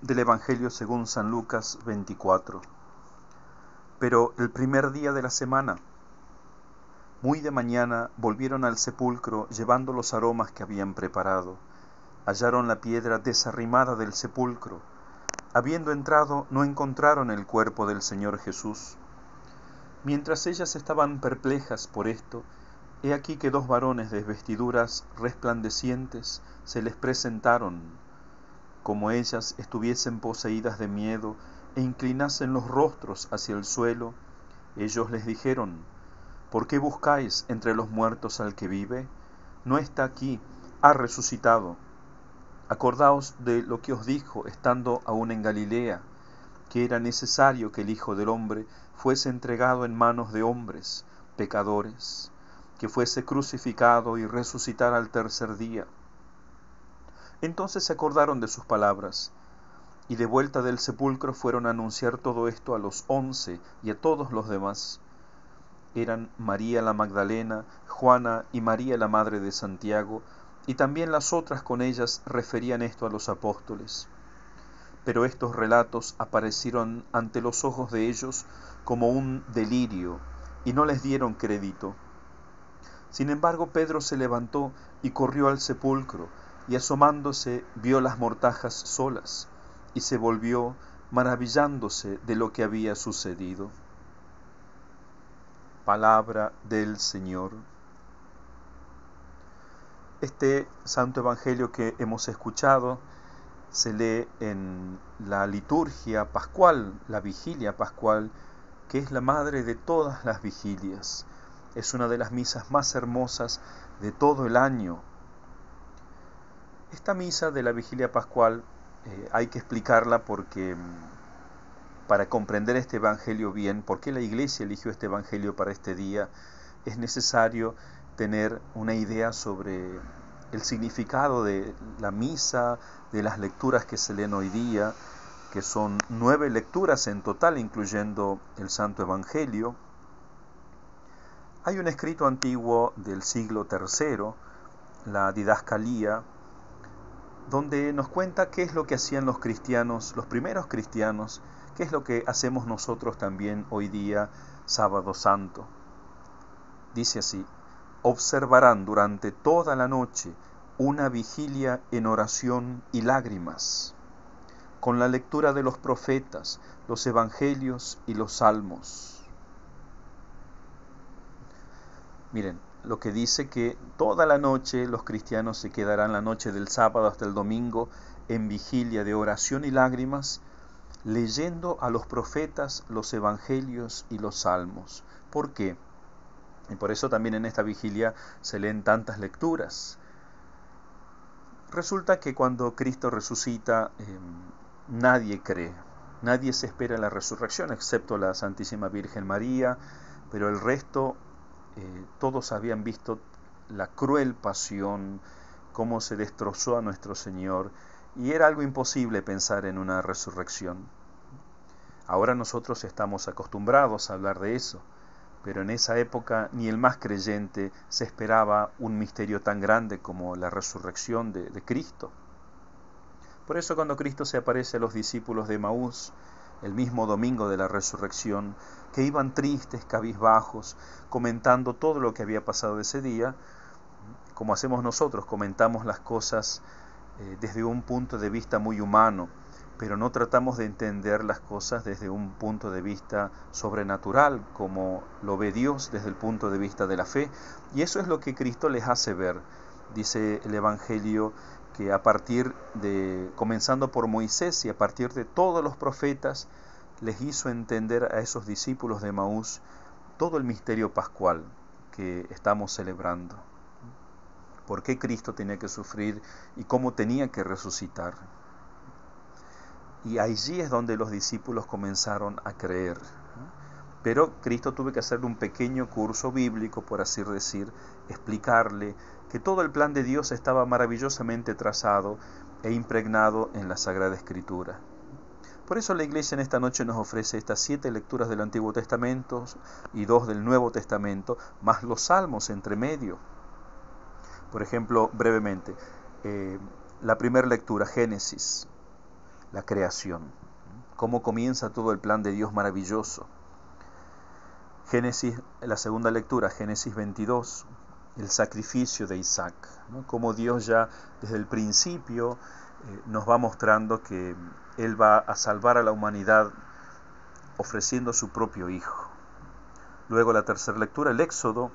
del Evangelio según San Lucas 24. Pero el primer día de la semana, muy de mañana, volvieron al sepulcro llevando los aromas que habían preparado. Hallaron la piedra desarrimada del sepulcro. Habiendo entrado, no encontraron el cuerpo del Señor Jesús. Mientras ellas estaban perplejas por esto, he aquí que dos varones de vestiduras resplandecientes se les presentaron como ellas estuviesen poseídas de miedo e inclinasen los rostros hacia el suelo, ellos les dijeron, ¿por qué buscáis entre los muertos al que vive? No está aquí, ha resucitado. Acordaos de lo que os dijo estando aún en Galilea, que era necesario que el Hijo del Hombre fuese entregado en manos de hombres, pecadores, que fuese crucificado y resucitara al tercer día entonces se acordaron de sus palabras, y de vuelta del sepulcro fueron a anunciar todo esto a los once y a todos los demás. Eran María la Magdalena, Juana y María la Madre de Santiago, y también las otras con ellas referían esto a los apóstoles. Pero estos relatos aparecieron ante los ojos de ellos como un delirio, y no les dieron crédito. Sin embargo, Pedro se levantó y corrió al sepulcro, y asomándose vio las mortajas solas y se volvió maravillándose de lo que había sucedido. Palabra del Señor. Este Santo Evangelio que hemos escuchado se lee en la liturgia pascual, la vigilia pascual, que es la madre de todas las vigilias. Es una de las misas más hermosas de todo el año esta misa de la vigilia pascual eh, hay que explicarla porque mm, para comprender este Evangelio bien, por qué la Iglesia eligió este Evangelio para este día, es necesario tener una idea sobre el significado de la misa, de las lecturas que se leen hoy día, que son nueve lecturas en total, incluyendo el Santo Evangelio. Hay un escrito antiguo del siglo III, la Didascalía, donde nos cuenta qué es lo que hacían los cristianos, los primeros cristianos, qué es lo que hacemos nosotros también hoy día, sábado santo. Dice así, observarán durante toda la noche una vigilia en oración y lágrimas, con la lectura de los profetas, los evangelios y los salmos. Miren, lo que dice que toda la noche los cristianos se quedarán la noche del sábado hasta el domingo en vigilia de oración y lágrimas, leyendo a los profetas, los evangelios y los salmos. ¿Por qué? Y por eso también en esta vigilia se leen tantas lecturas. Resulta que cuando Cristo resucita, em, nadie cree, nadie se espera la resurrección, excepto la Santísima Virgen María, pero el resto eh, todos habían visto la cruel pasión, cómo se destrozó a nuestro Señor, y era algo imposible pensar en una resurrección. Ahora nosotros estamos acostumbrados a hablar de eso, pero en esa época ni el más creyente se esperaba un misterio tan grande como la resurrección de, de Cristo. Por eso cuando Cristo se aparece a los discípulos de Maús, el mismo domingo de la resurrección, que iban tristes, cabizbajos, comentando todo lo que había pasado ese día, como hacemos nosotros, comentamos las cosas eh, desde un punto de vista muy humano, pero no tratamos de entender las cosas desde un punto de vista sobrenatural, como lo ve Dios desde el punto de vista de la fe, y eso es lo que Cristo les hace ver. Dice el Evangelio que a partir de, comenzando por Moisés y a partir de todos los profetas, les hizo entender a esos discípulos de Maús todo el misterio pascual que estamos celebrando. Por qué Cristo tenía que sufrir y cómo tenía que resucitar. Y allí es donde los discípulos comenzaron a creer. Pero Cristo tuvo que hacerle un pequeño curso bíblico, por así decir, explicarle que todo el plan de Dios estaba maravillosamente trazado e impregnado en la Sagrada Escritura. Por eso la Iglesia en esta noche nos ofrece estas siete lecturas del Antiguo Testamento y dos del Nuevo Testamento, más los salmos entre medio. Por ejemplo, brevemente, eh, la primera lectura, Génesis. la creación, cómo comienza todo el plan de Dios maravilloso. Génesis, la segunda lectura, Génesis 22, el sacrificio de Isaac, ¿no? cómo Dios ya desde el principio eh, nos va mostrando que Él va a salvar a la humanidad ofreciendo su propio Hijo. Luego la tercera lectura, el Éxodo,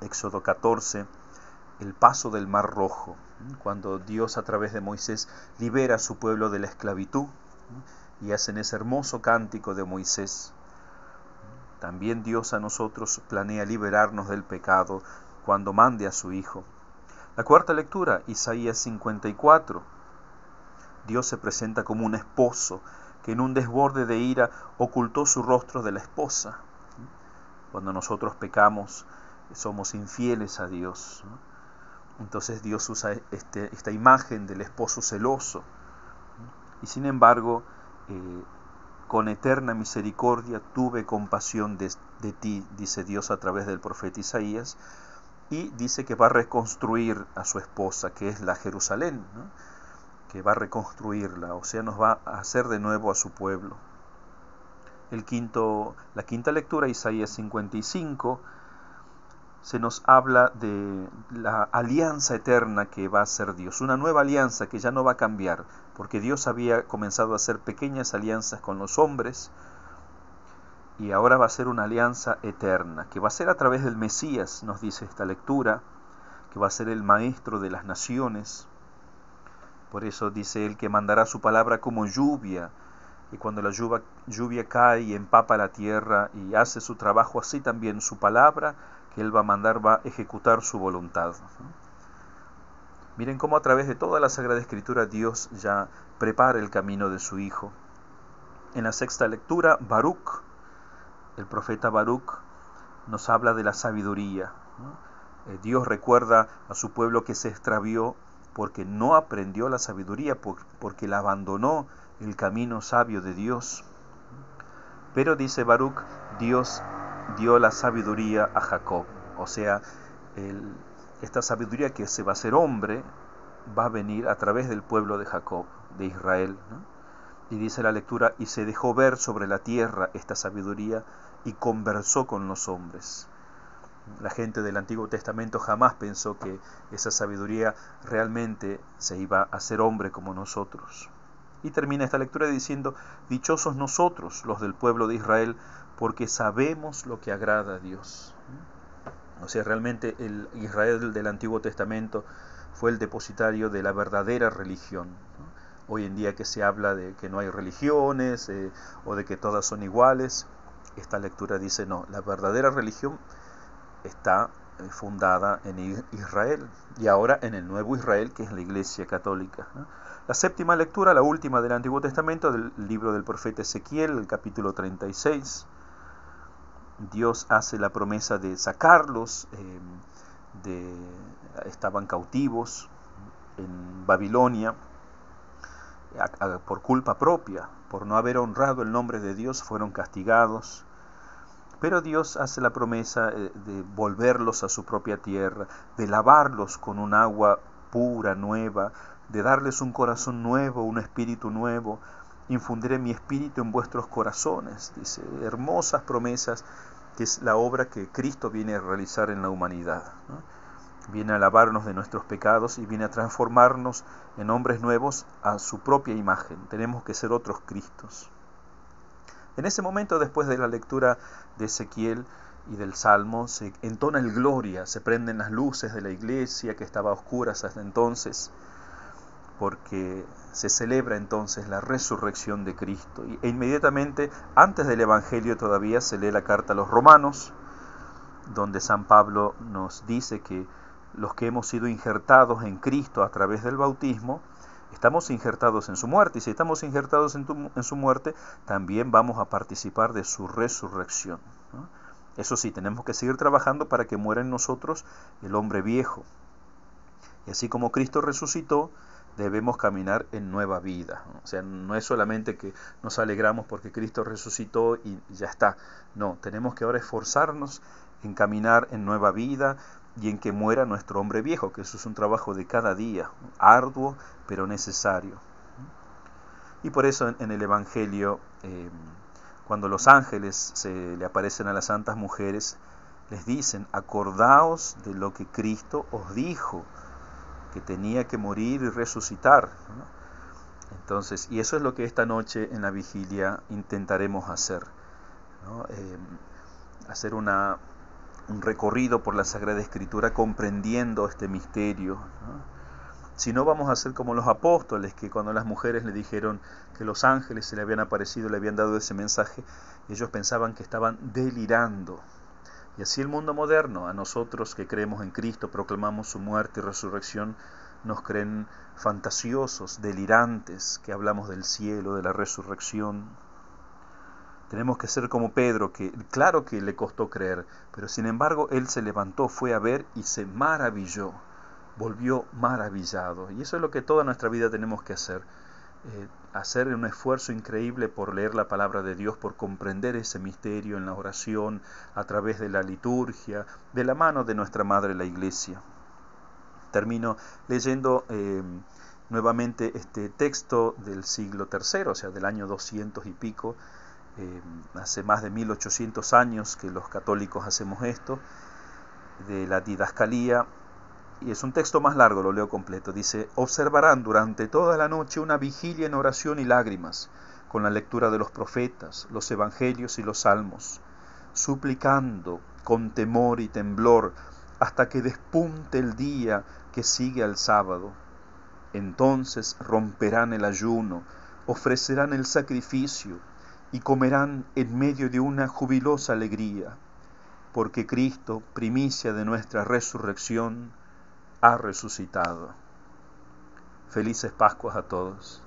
Éxodo 14, el paso del Mar Rojo, cuando Dios a través de Moisés libera a su pueblo de la esclavitud y hacen ese hermoso cántico de Moisés. También Dios a nosotros planea liberarnos del pecado cuando mande a su Hijo. La cuarta lectura, Isaías 54. Dios se presenta como un esposo que en un desborde de ira ocultó su rostro de la esposa. Cuando nosotros pecamos, somos infieles a Dios. Entonces Dios usa este, esta imagen del esposo celoso. Y sin embargo, eh, con eterna misericordia tuve compasión de, ti, dice Dios a través del profeta Isaías, y dice que va a reconstruir a su esposa, que es la Jerusalén, que va a reconstruirla, o sea, nos va a hacer de nuevo a su pueblo. El quinto, la quinta lectura, Isaías 55, se nos habla de la alianza eterna que va a ser Dios, una nueva alianza que ya no va a cambiar, porque Dios había comenzado a hacer pequeñas alianzas con los hombres y ahora va a ser una alianza eterna, que va a ser a través del Mesías, nos dice esta lectura, que va a ser el maestro de las naciones. Por eso dice él que mandará su palabra como lluvia, y cuando la lluvia, lluvia cae y empapa la tierra y hace su trabajo, así también su palabra que Él va a mandar va a ejecutar su voluntad. Miren cómo a través de toda la Sagrada Escritura Dios ya prepara el camino de su Hijo. En la sexta lectura, Baruch, el profeta Baruch, nos habla de la sabiduría. Eh, Dios recuerda a su pueblo que se extravió porque no aprendió la sabiduría, porque la abandonó el camino sabio de Dios. Pero dice Baruch, Dios dio la sabiduría a Jacob. O sea, esta sabiduría que se va a hacer hombre va a venir a través del pueblo de Jacob, de Israel. Y dice la lectura, y se dejó ver sobre la tierra esta sabiduría y conversó con los hombres. La gente del Antiguo Testamento jamás pensó que esa sabiduría realmente se iba a hacer hombre como nosotros. Y termina esta lectura diciendo, dichosos nosotros, los del pueblo de Israel, porque sabemos lo que agrada a Dios. O sea, realmente el Israel del Antiguo Testamento fue el depositario de la verdadera religión. Hoy en día que se habla de que no hay religiones eh, o de que todas son iguales, esta lectura dice no, la verdadera religión está eh, fundada en Israel y ahora en el nuevo Israel que es la Iglesia Católica. La séptima lectura, la última del Antiguo Testamento, del libro del profeta Ezequiel, el capítulo 36. Dios hace la promesa de sacarlos, eh, de, estaban cautivos en Babilonia por culpa propia, por no haber honrado el nombre de Dios, fueron castigados. Pero Dios hace la promesa eh, de volverlos a su propia tierra, de lavarlos con un agua pura, nueva, de darles un corazón nuevo, un espíritu nuevo, infundiré mi espíritu en vuestros corazones. Dice, hermosas promesas, que es la obra que Cristo viene a realizar en la humanidad. Viene a lavarnos de nuestros pecados y viene a transformarnos en hombres nuevos a su propia imagen. Tenemos que ser otros Cristos. En ese momento, después de la lectura de Ezequiel y del Salmo, se entona el gloria, se prenden las luces de la iglesia que estaba a oscuras hasta entonces porque se celebra entonces la resurrección de Cristo. E inmediatamente, antes del Evangelio todavía, se lee la carta a los romanos, donde San Pablo nos dice que los que hemos sido injertados en Cristo a través del bautismo, estamos injertados en su muerte, y si estamos injertados en, su muerte, también vamos a participar de su resurrección. Eso sí, tenemos que seguir trabajando para que muera en nosotros el hombre viejo. Y así como Cristo resucitó, debemos caminar en nueva vida. O sea, no es solamente que nos alegramos porque Cristo resucitó y ya está. No, tenemos que ahora esforzarnos en caminar en nueva vida y en que muera nuestro hombre viejo, que eso es un trabajo de cada día, arduo pero necesario. Y por eso en, el Evangelio, em, cuando los ángeles se le aparecen a las santas mujeres, les dicen, acordaos de lo que Cristo os dijo, que tenía que morir y resucitar. Entonces, y eso es lo que esta noche en la vigilia intentaremos hacer. Em, hacer una, un recorrido por la Sagrada Escritura comprendiendo este misterio. Si no vamos a ser como los apóstoles, que cuando las mujeres le dijeron que los ángeles se le habían aparecido, le habían dado ese mensaje, ellos pensaban que estaban delirando. Y así el mundo moderno, a nosotros que creemos en Cristo, proclamamos su muerte y resurrección, nos creen fantasiosos, delirantes, que hablamos del cielo, de la resurrección. Tenemos que ser como Pedro, que claro que le costó creer, pero sin embargo él se levantó, fue a ver y se maravilló, volvió maravillado. Y eso es lo que toda nuestra vida tenemos que hacer. Eh, hacer un esfuerzo increíble por leer la palabra de Dios, por comprender ese misterio en la oración, a través de la liturgia, de la mano de nuestra Madre la Iglesia. Termino leyendo eh, nuevamente este texto del siglo III, o sea, del año 200 y pico, eh, hace más de 1800 años que los católicos hacemos esto, de la didascalía, y es un texto más largo, lo leo completo. Dice, observarán durante toda la noche una vigilia en oración y lágrimas, con la lectura de los profetas, los evangelios y los salmos, suplicando con temor y temblor hasta que despunte el día que sigue al sábado. Entonces romperán el ayuno, ofrecerán el sacrificio, y comerán en medio de una jubilosa alegría, porque Cristo, primicia de nuestra resurrección, ha resucitado. Felices Pascuas a todos.